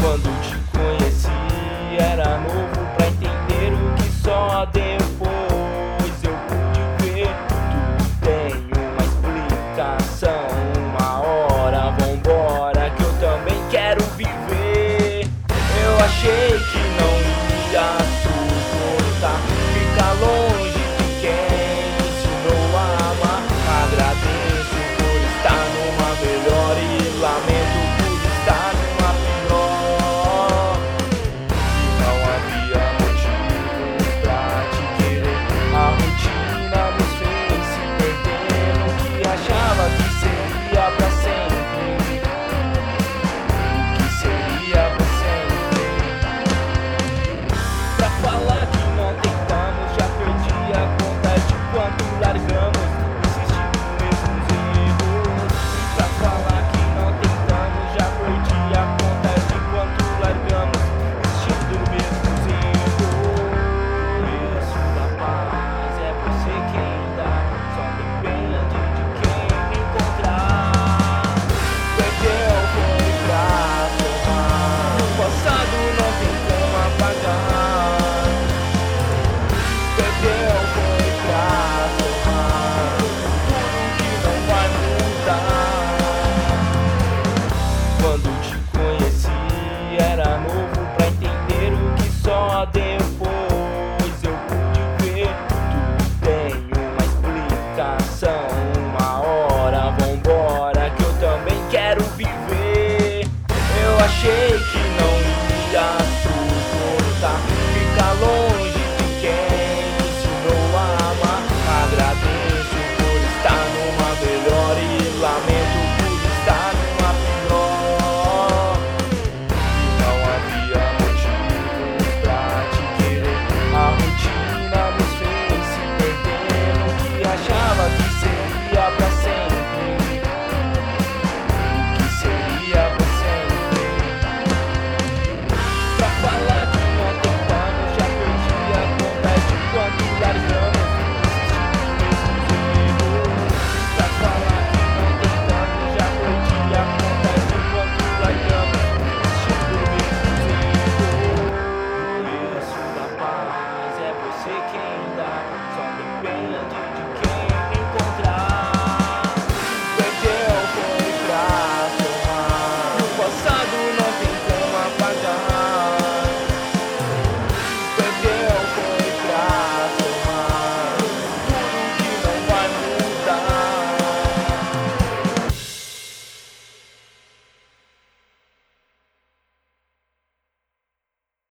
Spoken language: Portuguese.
Quando te conheci era novo pra entender o que só depois eu pude ver. Tudo tem uma explicação. Uma hora vambora que eu também quero viver. Eu achei que não ia suportar ficar longe. Uma